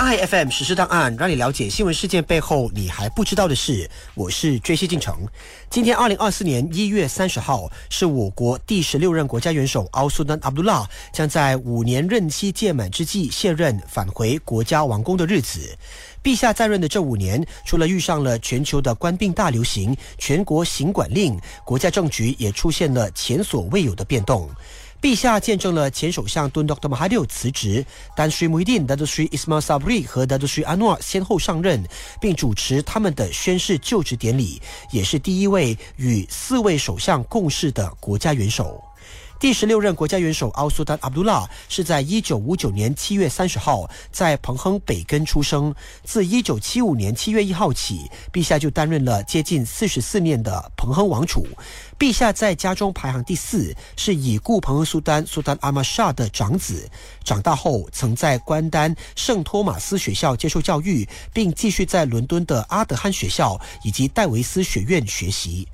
iFM 实时档案，让你了解新闻事件背后你还不知道的事。我是追西进程。今天，二零二四年一月三十号，是我国第十六任国家元首奥苏丹阿卜杜拉将在五年任期届满之际卸任，返回国家王宫的日子。陛下在任的这五年，除了遇上了全球的官病大流行、全国行管令，国家政局也出现了前所未有的变动。陛下见证了前首相敦 Dr. Mahadiu 辞职，丹苏穆伊丁、达杜苏伊斯马萨布里和达杜苏阿诺尔先后上任，并主持他们的宣誓就职典礼，也是第一位与四位首相共事的国家元首。第十六任国家元首奥苏丹阿卜杜拉是在一九五九年七月三十号在彭亨北根出生。自一九七五年七月一号起，陛下就担任了接近四十四年的彭亨王储。陛下在家中排行第四，是已故彭亨苏丹苏丹阿玛沙的长子。长大后，曾在关丹圣托马斯学校接受教育，并继续在伦敦的阿德汉学校以及戴维斯学院学习。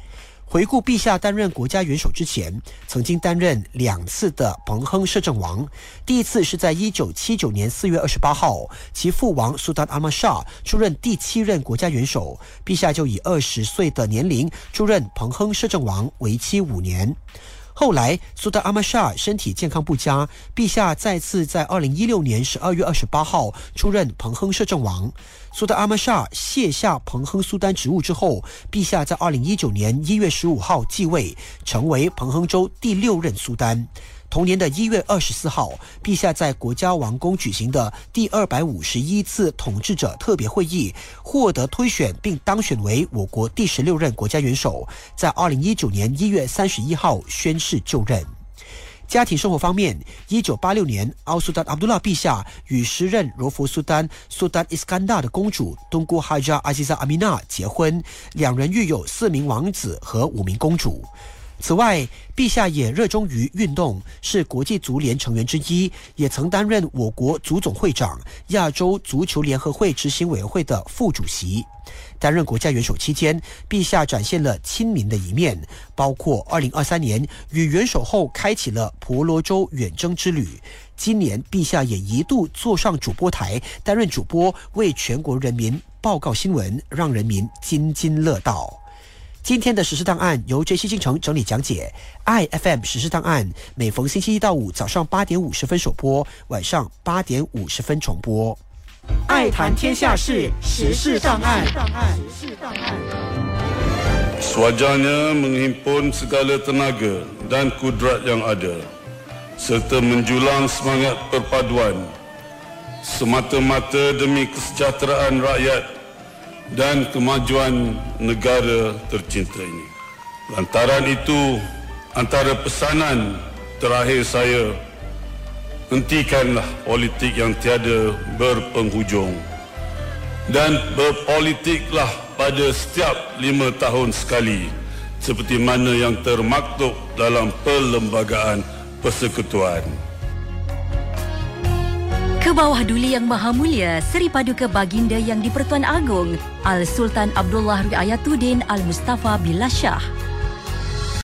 回顾陛下担任国家元首之前，曾经担任两次的彭亨摄政王。第一次是在一九七九年四月二十八号，其父王苏丹阿玛沙出任第七任国家元首，陛下就以二十岁的年龄出任彭亨摄政王，为期五年。后来，苏丹阿玛沙身体健康不佳，陛下再次在二零一六年十二月二十八号出任彭亨摄政王。苏丹阿玛沙卸下彭亨苏丹职务之后，陛下在二零一九年一月十五号继位，成为彭亨州第六任苏丹。同年的一月二十四号，陛下在国家王宫举行的第二百五十一次统治者特别会议获得推选，并当选为我国第十六任国家元首。在二零一九年一月三十一号宣誓就任。家庭生活方面，一九八六年，奥苏丹阿卜杜拉陛下与时任柔佛苏丹苏丹伊斯干达的公主东姑哈扎阿西萨阿米娜结婚，两人育有四名王子和五名公主。此外，陛下也热衷于运动，是国际足联成员之一，也曾担任我国足总会长、亚洲足球联合会执行委员会的副主席。担任国家元首期间，陛下展现了亲民的一面，包括2023年与元首后开启了婆罗洲远征之旅。今年，陛下也一度坐上主播台，担任主播，为全国人民报告新闻，让人民津津乐道。今天的实时档案由 J C 进程整理讲解，I F M 实时档案每逢星期一到五早上八点五十分首播，晚上八点五十分重播。爱谈天下事，时事档案。Sewajarnya menghimpun segala tenaga dan kudrat yang ada serta menjulang semangat perpaduan semata-mata demi kesejahteraan rakyat dan kemajuan negara tercinta ini. Lantaran itu, antara pesanan terakhir saya, hentikanlah politik yang tiada berpenghujung dan berpolitiklah pada setiap lima tahun sekali seperti mana yang termaktub dalam perlembagaan persekutuan. Ke bawah Duli Yang Maha Mulia Seri Paduka Baginda Yang di-Pertuan Agong Al-Sultan Abdullah Riayatuddin Al-Mustafa Billah Shah